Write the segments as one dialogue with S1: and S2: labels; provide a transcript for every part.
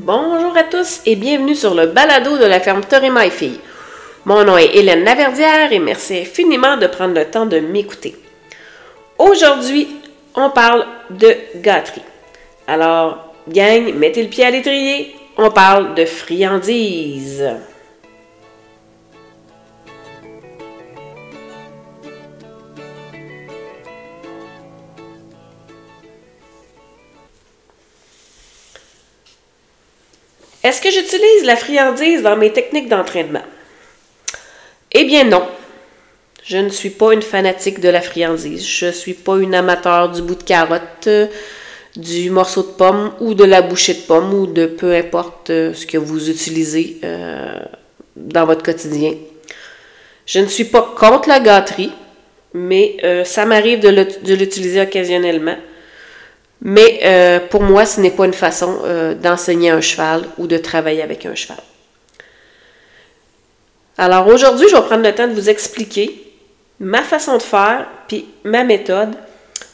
S1: Bonjour à tous et bienvenue sur le balado de la ferme Torima et Fille. Mon nom est Hélène Laverdière et merci infiniment de prendre le temps de m'écouter. Aujourd'hui, on parle de gâterie. Alors, gang, mettez le pied à l'étrier, on parle de friandises. Est-ce que j'utilise la friandise dans mes techniques d'entraînement? Eh bien non. Je ne suis pas une fanatique de la friandise. Je ne suis pas une amateur du bout de carotte, euh, du morceau de pomme ou de la bouchée de pomme ou de peu importe euh, ce que vous utilisez euh, dans votre quotidien. Je ne suis pas contre la gâterie, mais ça m'arrive de l'utiliser occasionnellement. Mais euh, pour moi, ce n'est pas une façon euh, d'enseigner un cheval ou de travailler avec un cheval. Alors aujourd'hui, je vais prendre le temps de vous expliquer ma façon de faire, puis ma méthode.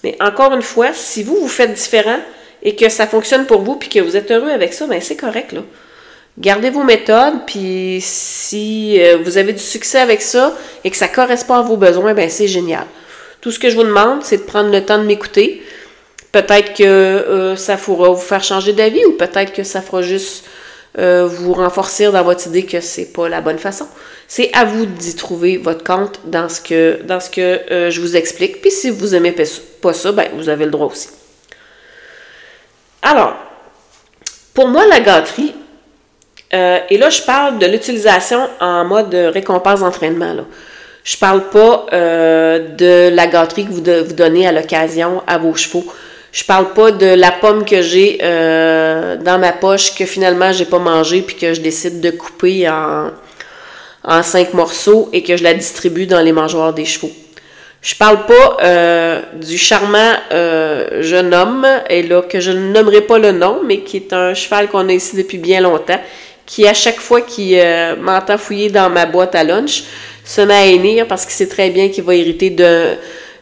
S1: Mais encore une fois, si vous, vous faites différent et que ça fonctionne pour vous, puis que vous êtes heureux avec ça, bien c'est correct, là. Gardez vos méthodes, puis si euh, vous avez du succès avec ça et que ça correspond à vos besoins, bien c'est génial. Tout ce que je vous demande, c'est de prendre le temps de m'écouter, Peut-être que euh, ça pourra vous faire changer d'avis ou peut-être que ça fera juste euh, vous renforcer dans votre idée que c'est pas la bonne façon. C'est à vous d'y trouver votre compte dans ce que, dans ce que euh, je vous explique. Puis si vous aimez pas ça, ben, vous avez le droit aussi. Alors, pour moi, la gâterie, et là, je parle de l'utilisation en mode récompense d'entraînement. Je parle pas de la gâterie que vous, vous donnez à l'occasion à vos chevaux. Je parle pas de la pomme que j'ai euh, dans ma poche que finalement j'ai pas mangé puis que je décide de couper en, en cinq morceaux et que je la distribue dans les mangeoires des chevaux. Je parle pas euh, du charmant euh, jeune homme, et là que je ne nommerai pas le nom, mais qui est un cheval qu'on a ici depuis bien longtemps, qui à chaque fois qu'il m'entend fouiller dans ma boîte à lunch, se met à parce qu'il sait très bien qu'il va hériter de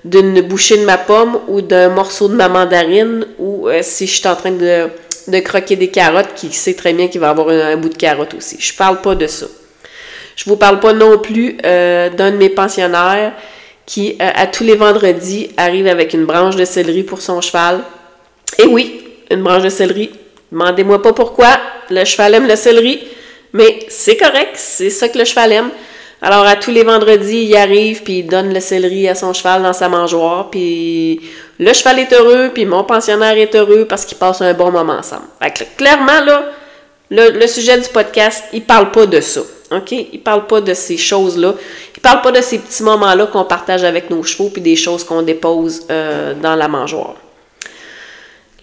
S1: d'une bouchée de ma pomme ou d'un morceau de ma mandarine ou euh, si je suis en train de, croquer des carottes, qui sait très bien qu'il va avoir un, bout de carotte aussi. Je parle pas de ça. Je vous parle pas non plus euh, d'un de mes pensionnaires qui, euh, à tous les vendredis, arrive avec une branche de céleri pour son cheval. Et oui, une branche de céleri. Demandez-moi pas pourquoi. Le cheval aime le céleri, mais c'est correct, c'est ça que le cheval aime. Alors, à tous les vendredis, il arrive, puis il donne le céleri à son cheval dans sa mangeoire, puis le cheval est heureux, puis mon pensionnaire est heureux parce qu'ils passent un bon moment ensemble. Fait que, clairement, là, le, sujet du podcast, il parle pas de ça. OK? Il parle pas de ces choses-là. Il parle pas de ces petits moments-là qu'on partage avec nos chevaux, puis des choses qu'on dépose euh, dans la mangeoire.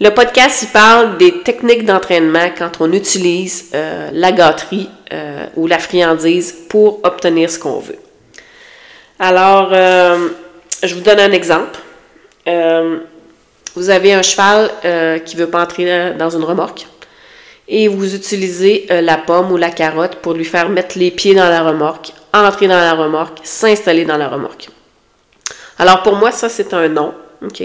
S1: Le podcast, il parle des techniques d'entraînement quand on utilise euh, la gâterie euh, ou la friandise pour obtenir ce qu'on veut. Alors, euh, je vous donne un exemple. vous avez un cheval qui ne veut pas entrer dans une remorque et vous utilisez la pomme ou la carotte pour lui faire mettre les pieds dans la remorque, entrer dans la remorque, s'installer dans la remorque. Alors pour moi, ça c'est un non. OK?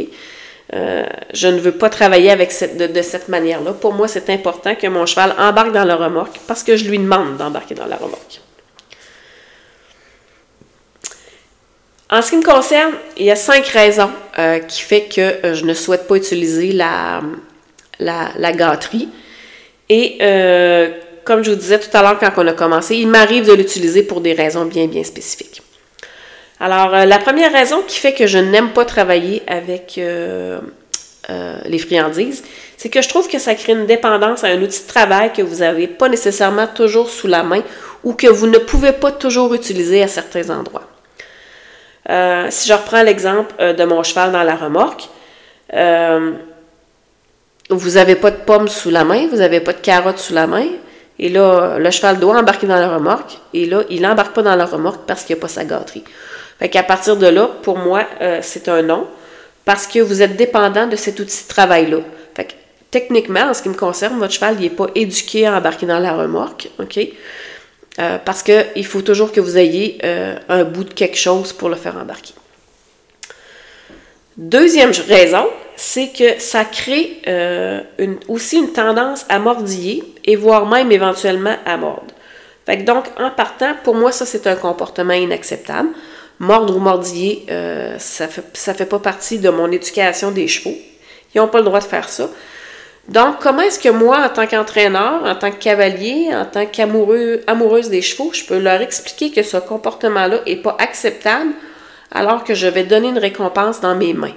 S1: Euh, je ne veux pas travailler avec de, cette manière-là. Pour moi, c'est important que mon cheval embarque dans la remorque parce que je lui demande d'embarquer dans la remorque. En ce qui me concerne, il y a cinq raisons euh, qui font que euh, je ne souhaite pas utiliser la, la, gâterie. Et comme je vous disais tout à l'heure quand on a commencé, il m'arrive de l'utiliser pour des raisons bien, bien spécifiques. Alors, euh, la première raison qui fait que je n'aime pas travailler avec euh, euh, les friandises, c'est que je trouve que ça crée une dépendance à un outil de travail que vous n'avez pas nécessairement toujours sous la main ou que vous ne pouvez pas toujours utiliser à certains endroits. si je reprends l'exemple de mon cheval dans la remorque, vous n'avez pas de pommes sous la main, vous n'avez pas de carottes sous la main, et là, le cheval doit embarquer dans la remorque, et là, il n'embarque pas dans la remorque parce qu'il n'y a pas sa gâterie. Fait qu'à partir de là, pour moi, euh, c'est un non, parce que vous êtes dépendant de cet outil de travail-là. Fait que, techniquement, en ce qui me concerne, votre cheval n'est pas éduqué à embarquer dans la remorque, OK? Euh, parce qu'il faut toujours que vous ayez euh, un bout de quelque chose pour le faire embarquer. Deuxième raison, c'est que ça crée aussi une tendance à mordiller et voire même éventuellement à mordre. Fait donc, en partant, pour moi, ça, c'est un comportement inacceptable. Mordre ou mordiller, euh, ça ne fait, pas partie de mon éducation des chevaux. Ils n'ont pas le droit de faire ça. Donc, comment est-ce que moi, en tant qu'entraîneur, en tant que cavalier, en tant qu'amoureuse des chevaux, je peux leur expliquer que ce comportement-là n'est pas acceptable alors que je vais donner une récompense dans mes mains?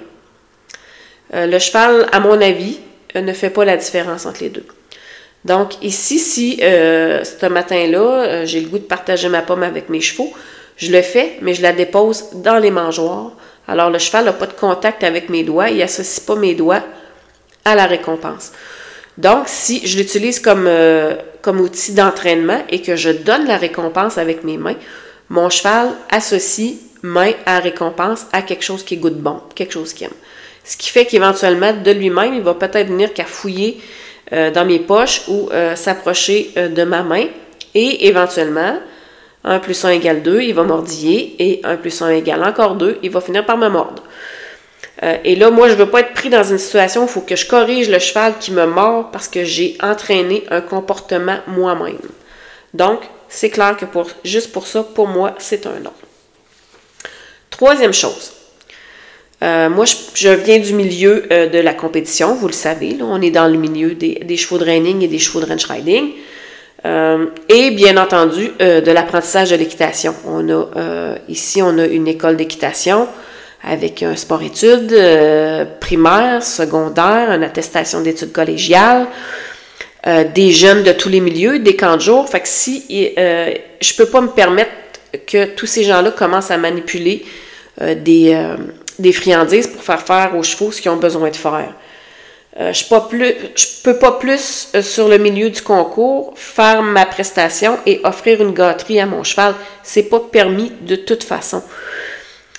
S1: Euh, le cheval, à mon avis, euh, ne fait pas la différence entre les deux. Donc, ici, si ce matin-là, j'ai le goût de partager ma pomme avec mes chevaux, je le fais, mais je la dépose dans les mangeoires. Alors, le cheval n'a pas de contact avec mes doigts, il n'associe pas mes doigts à la récompense. Donc, si je l'utilise comme, comme outil d'entraînement et que je donne la récompense avec mes mains, mon cheval associe main à récompense à quelque chose qui goûte bon, quelque chose qu'il aime. Ce qui fait qu'éventuellement, de lui-même, il va peut-être venir qu'à fouiller euh, dans mes poches ou euh, s'approcher euh, de ma main. Et éventuellement, 1 plus 1 égale 2, il va mordiller. Et 1 plus 1 égale encore 2, il va finir par me mordre. et là, moi, je ne veux pas être pris dans une situation où il faut que je corrige le cheval qui me mord parce que j'ai entraîné un comportement moi-même. Donc, c'est clair que pour, juste pour ça, pour moi, c'est un non. Troisième chose, euh, moi, je, viens du milieu euh, de la compétition, vous le savez. Là, on est dans le milieu des, chevaux de reining et des chevaux de ranch riding. Euh, et bien entendu, de l'apprentissage de l'équitation. On a ici, on a une école d'équitation avec un sport-études primaire, secondaire, une attestation d'études collégiales, des jeunes de tous les milieux, des camps de jour. Fait que si je peux pas me permettre que tous ces gens-là commencent à manipuler des friandises pour faire faire aux chevaux ce qu'ils ont besoin de faire. Euh, je ne peux pas plus, euh, sur le milieu du concours, faire ma prestation et offrir une gâterie à mon cheval. C'est pas permis de toute façon.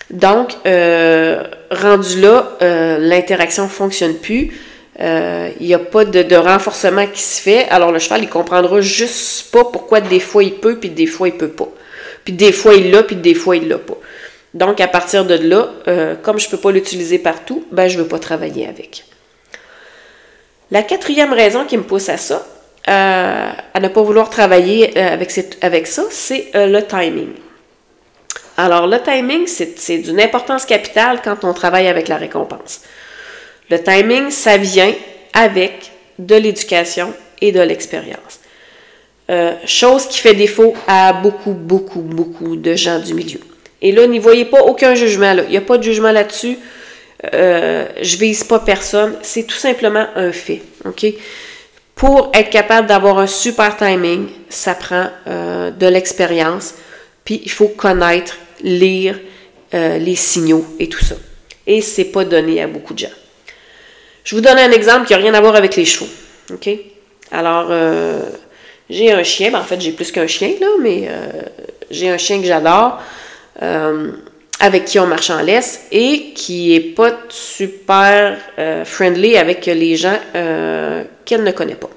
S1: Donc, euh, rendu là, l'interaction ne fonctionne plus. Il n'y a pas de, de, renforcement qui se fait. Alors, le cheval, il comprendra juste pas pourquoi des fois il peut, puis des fois il peut pas. Puis des fois il l'a, puis des fois il l'a pas. Donc, à partir de là, euh, comme je ne peux pas l'utiliser partout, ben, je ne veux pas travailler avec. La quatrième raison qui me pousse à ça, euh, à ne pas vouloir travailler euh, avec, avec, ça, c'est le timing. Alors, le timing, c'est d'une importance capitale quand on travaille avec la récompense. Le timing, ça vient avec de l'éducation et de l'expérience. chose qui fait défaut à beaucoup, beaucoup, beaucoup de gens du milieu. Et là, n'y voyez pas aucun jugement. Il n'y a pas de jugement là-dessus. Euh, je vise pas personne. C'est tout simplement un fait. OK? Pour être capable d'avoir un super timing, ça prend euh, de l'expérience. Puis il faut connaître, lire euh, les signaux et tout ça. Et c'est pas donné à beaucoup de gens. Je vous donne un exemple qui n'a rien à voir avec les chevaux. OK? Alors, j'ai un chien. Ben, en fait, j'ai plus qu'un chien, là, mais j'ai un chien que j'adore. Avec qui on marche en laisse et qui est pas super euh, friendly avec les gens euh, qu'elle ne connaît pas.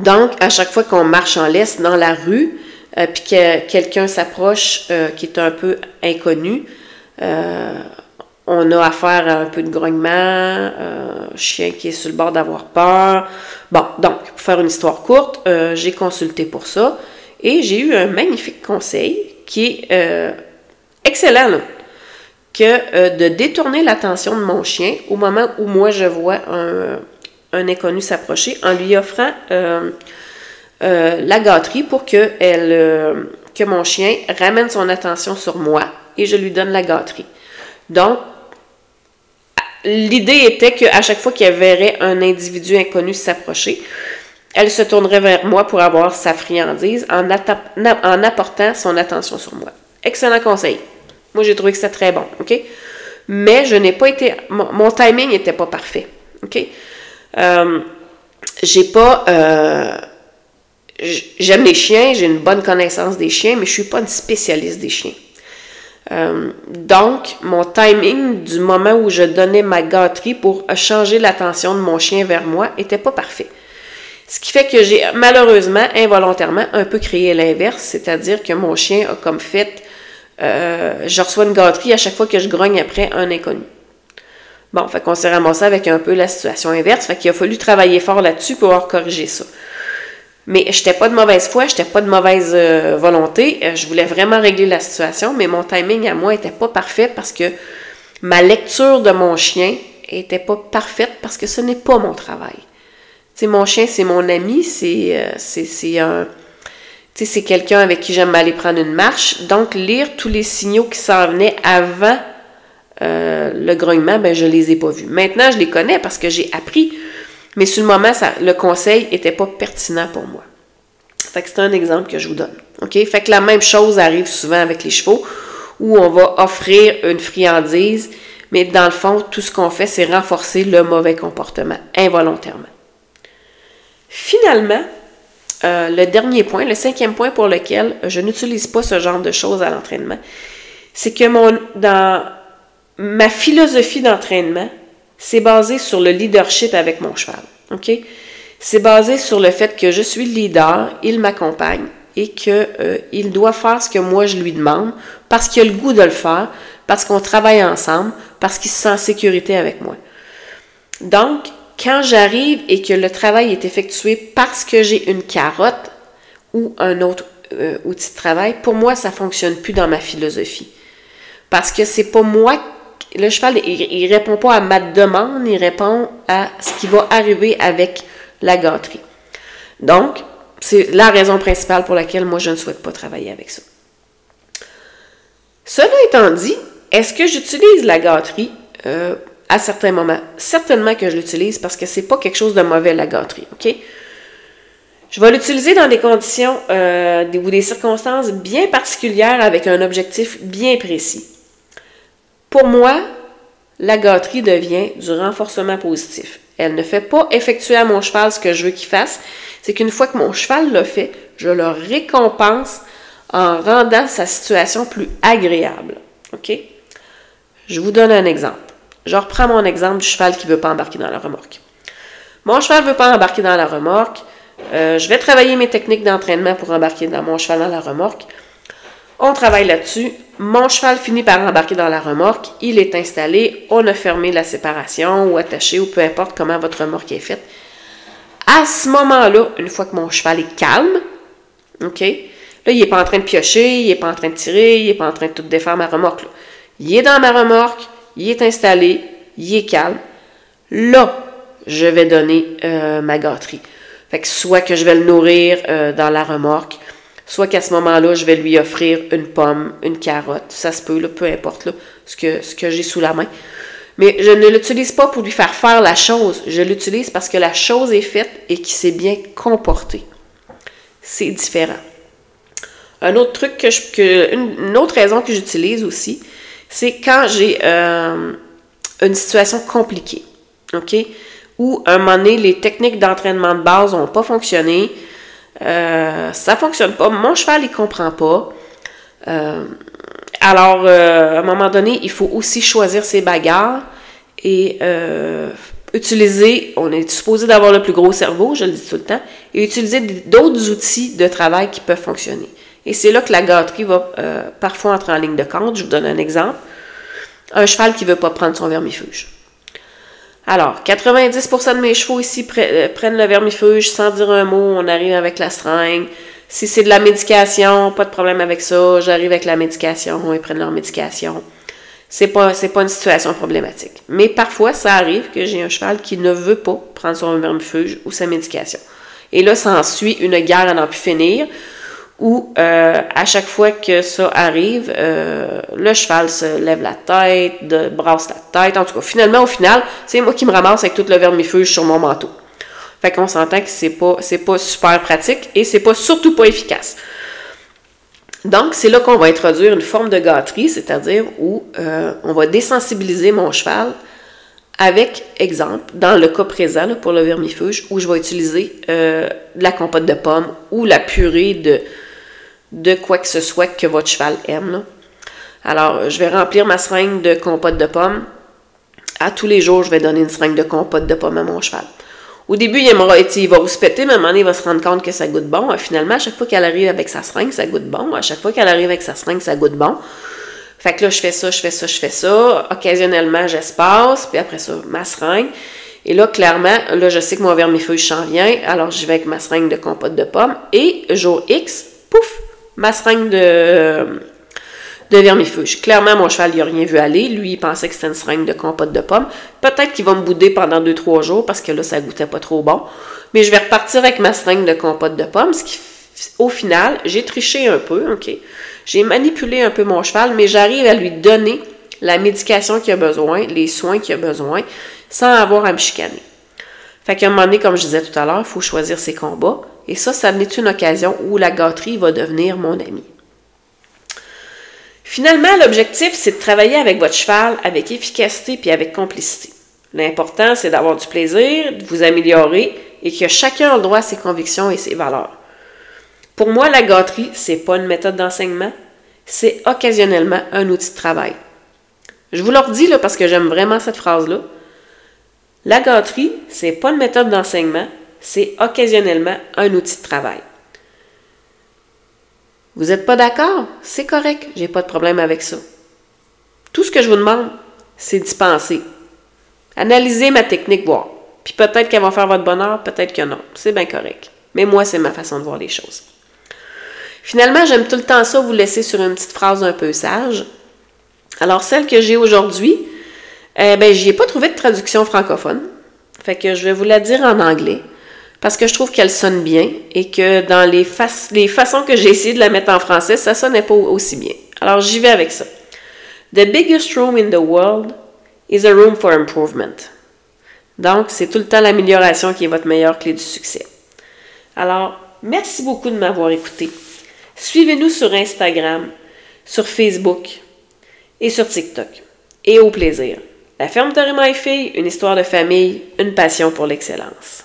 S1: Donc, à chaque fois qu'on marche en laisse dans la rue, puis que quelqu'un s'approche qui est un peu inconnu, on a affaire à un peu de grognement, chien qui est sur le bord d'avoir peur. Bon, donc, pour faire une histoire courte, j'ai consulté pour ça et j'ai eu un magnifique conseil qui est euh, excellent, que euh, de détourner l'attention de mon chien au moment où moi je vois un, inconnu s'approcher en lui offrant euh, la gâterie pour que, mon chien ramène son attention sur moi et je lui donne la gâterie. Donc, l'idée était qu'à chaque fois qu'elle verrait un individu inconnu s'approcher, elle se tournerait vers moi pour avoir sa friandise en apportant son attention sur moi. Excellent conseil. Moi, j'ai trouvé que c'était très bon, OK? Mais je n'ai pas été... Mon, timing n'était pas parfait, OK? Euh, j'ai pas... Euh, j'aime les chiens, j'ai une bonne connaissance des chiens, mais je suis pas une spécialiste des chiens. Euh, donc, mon timing du moment où je donnais ma gâterie pour changer l'attention de mon chien vers moi était pas parfait. Ce qui fait que j'ai malheureusement, involontairement, un peu créé l'inverse, c'est-à-dire que mon chien a comme fait, euh, je reçois une gâterie à chaque fois que je grogne après un inconnu. Bon, fait qu'on s'est ramassé avec un peu la situation inverse. Fait qu'il a fallu travailler fort là-dessus pour pouvoir corriger ça. Mais je n'étais pas de mauvaise foi, je n'étais pas de mauvaise euh, volonté. Euh, je voulais vraiment régler la situation, mais mon timing à moi n'était pas parfait parce que ma lecture de mon chien n'était pas parfaite parce que ce n'est pas mon travail. Tu sais, mon chien, c'est mon ami, c'est c'est un. Tu sais, c'est quelqu'un avec qui j'aime aller prendre une marche. Donc, lire tous les signaux qui s'en venaient avant le grognement, ben, je les ai pas vus. Maintenant, je les connais parce que j'ai appris mais sur le moment, le conseil n'était pas pertinent pour moi. C'est un exemple que je vous donne. OK? Fait que la même chose arrive souvent avec les chevaux, où on va offrir une friandise, mais dans le fond, tout ce qu'on fait, c'est renforcer le mauvais comportement involontairement. Finalement, euh, le dernier point, le cinquième point pour lequel je n'utilise pas ce genre de choses à l'entraînement, c'est que mon, dans ma philosophie d'entraînement, c'est basé sur le leadership avec mon cheval. OK? C'est basé sur le fait que je suis le leader, il m'accompagne et qu'il euh, doit faire ce que moi je lui demande parce qu'il a le goût de le faire, parce qu'on travaille ensemble, parce qu'il se sent en sécurité avec moi. Donc, quand j'arrive et que le travail est effectué parce que j'ai une carotte ou un autre euh, outil de travail, pour moi, ça ne fonctionne plus dans ma philosophie. Parce que c'est pas moi le cheval, il, répond pas à ma demande, il répond à ce qui va arriver avec la gâterie. Donc, c'est la raison principale pour laquelle moi, je ne souhaite pas travailler avec ça. Cela étant dit, est-ce que j'utilise la gâterie? Euh, à certains moments? Certainement que je l'utilise parce que c'est pas quelque chose de mauvais, la gâterie, OK? Je vais l'utiliser dans des conditions euh, ou des circonstances bien particulières avec un objectif bien précis. Pour moi, la gâterie devient du renforcement positif. Elle ne fait pas effectuer à mon cheval ce que je veux qu'il fasse. C'est qu'une fois que mon cheval l'a fait, je le récompense en rendant sa situation plus agréable. OK? Je vous donne un exemple. Je reprends mon exemple du cheval qui ne veut pas embarquer dans la remorque. Mon cheval ne veut pas embarquer dans la remorque. Euh, je vais travailler mes techniques d'entraînement pour embarquer dans mon cheval dans la remorque. On travaille là-dessus. Mon cheval finit par embarquer dans la remorque. Il est installé. On a fermé la séparation ou attaché ou peu importe comment votre remorque est faite. À ce moment-là, une fois que mon cheval est calme, OK? Là, il n'est pas en train de piocher, il n'est pas en train de tirer, il n'est pas en train de tout défaire ma remorque. Il est dans ma remorque, il est installé, il est calme. Là, je vais donner euh, ma gâterie. Fait que soit que je vais le nourrir euh, dans la remorque, Soit qu'à ce moment-là, je vais lui offrir une pomme, une carotte, ça se peut, peu importe ce que, ce que j'ai sous la main. Mais je ne l'utilise pas pour lui faire faire la chose, je l'utilise parce que la chose est faite et qu'il s'est bien comporté. C'est différent. Un autre truc que je, une, autre raison que j'utilise aussi, c'est quand j'ai euh, une situation compliquée, OK? Où à un moment donné, les techniques d'entraînement de base n'ont pas fonctionné, euh, ça fonctionne pas. Mon cheval, il comprend pas. Euh, alors, euh, à un moment donné, il faut aussi choisir ses bagarres et utiliser, on est supposé d'avoir le plus gros cerveau, je le dis tout le temps, et utiliser d'autres outils de travail qui peuvent fonctionner. Et c'est là que la gâterie va parfois entrer en ligne de compte. Je vous donne un exemple. Un cheval qui ne veut pas prendre son vermifuge. Alors, 90% de mes chevaux ici euh, prennent le vermifuge sans dire un mot. On arrive avec la seringue. Si c'est de la médication, pas de problème avec ça. J'arrive avec la médication. Ils prennent leur médication. C'est pas, pas une situation problématique. Mais parfois, ça arrive que j'ai un cheval qui ne veut pas prendre son vermifuge ou sa médication. Et là, ça suit une guerre à n'en plus finir où euh, à chaque fois que ça arrive, euh, le cheval se lève la tête, brasse la tête. En tout cas, finalement, au final, c'est moi qui me ramasse avec tout le vermifuge sur mon manteau. Fait qu'on s'entend que c'est pas, c'est pas super pratique et c'est pas surtout pas efficace. Donc, c'est là qu'on va introduire une forme de gâterie, c'est-à-dire où euh, on va désensibiliser mon cheval avec, exemple, dans le cas présent pour le vermifuge, où je vais utiliser de la compote de pommes ou la purée de, de quoi que ce soit que votre cheval aime. Alors, je vais remplir ma seringue de compote de pommes. À tous les jours, je vais donner une seringue de compote de pommes à mon cheval. Au début, il, aimera, il va péter, mais à un moment donné, il va se rendre compte que ça goûte bon. Finalement, à chaque fois qu'elle arrive avec sa seringue, ça goûte bon. À chaque fois qu'elle arrive avec sa seringue, ça goûte bon. Fait que là, je fais ça, je fais ça, je fais ça. Occasionnellement, j'espace, puis après ça, ma seringue. Et là, clairement, là, je sais que mon vermifeuille s'en vient, alors j'y vais avec ma seringue de compote de pommes. Et jour X, pouf, ma seringue de, de vermifuge. Clairement, mon cheval, il n'a rien vu aller. Lui, il pensait que c'était une seringue de compote de pommes. Peut-être qu'il va me bouder pendant 2-3 jours parce que là, ça goûtait pas trop bon. Mais je vais repartir avec ma seringue de compote de pommes, au final, j'ai triché un peu, OK? J'ai manipulé un peu mon cheval, mais j'arrive à lui donner la médication qu'il a besoin, les soins qu'il a besoin, sans avoir à me chicaner. Fait qu'à un moment donné, comme je disais tout à l'heure, il faut choisir ses combats. Et ça, ça n'est une occasion où la gâterie va devenir mon ami. Finalement, l'objectif, c'est de travailler avec votre cheval avec efficacité puis avec complicité. L'important, c'est d'avoir du plaisir, de vous améliorer et que chacun a le droit à ses convictions et ses valeurs. Pour moi, la gâterie, c'est pas une méthode d'enseignement, c'est occasionnellement un outil de travail. Je vous le redis là, parce que j'aime vraiment cette phrase-là. La gâterie, c'est pas une méthode d'enseignement, c'est occasionnellement un outil de travail. Vous n'êtes pas d'accord? C'est correct, j'ai pas de problème avec ça. Tout ce que je vous demande, c'est d'y penser. Analysez ma technique, voir. Puis peut-être qu'elle va faire votre bonheur, peut-être que non. C'est bien correct. Mais moi, c'est ma façon de voir les choses. Finalement, j'aime tout le temps ça, vous laisser sur une petite phrase un peu sage. Alors, celle que j'ai aujourd'hui, eh ben, j'y ai pas trouvé de traduction francophone. Fait que je vais vous la dire en anglais parce que je trouve qu'elle sonne bien et que dans les, les façons que j'ai essayé de la mettre en français, ça sonnait pas aussi bien. Alors j'y vais avec ça. The biggest room in the world is a room for improvement. Donc, c'est tout le temps l'amélioration qui est votre meilleure clé du succès. Alors, merci beaucoup de m'avoir écouté. Suivez-nous sur Instagram, sur Facebook et sur TikTok. Et au plaisir. La ferme de Fille, une histoire de famille, une passion pour l'excellence.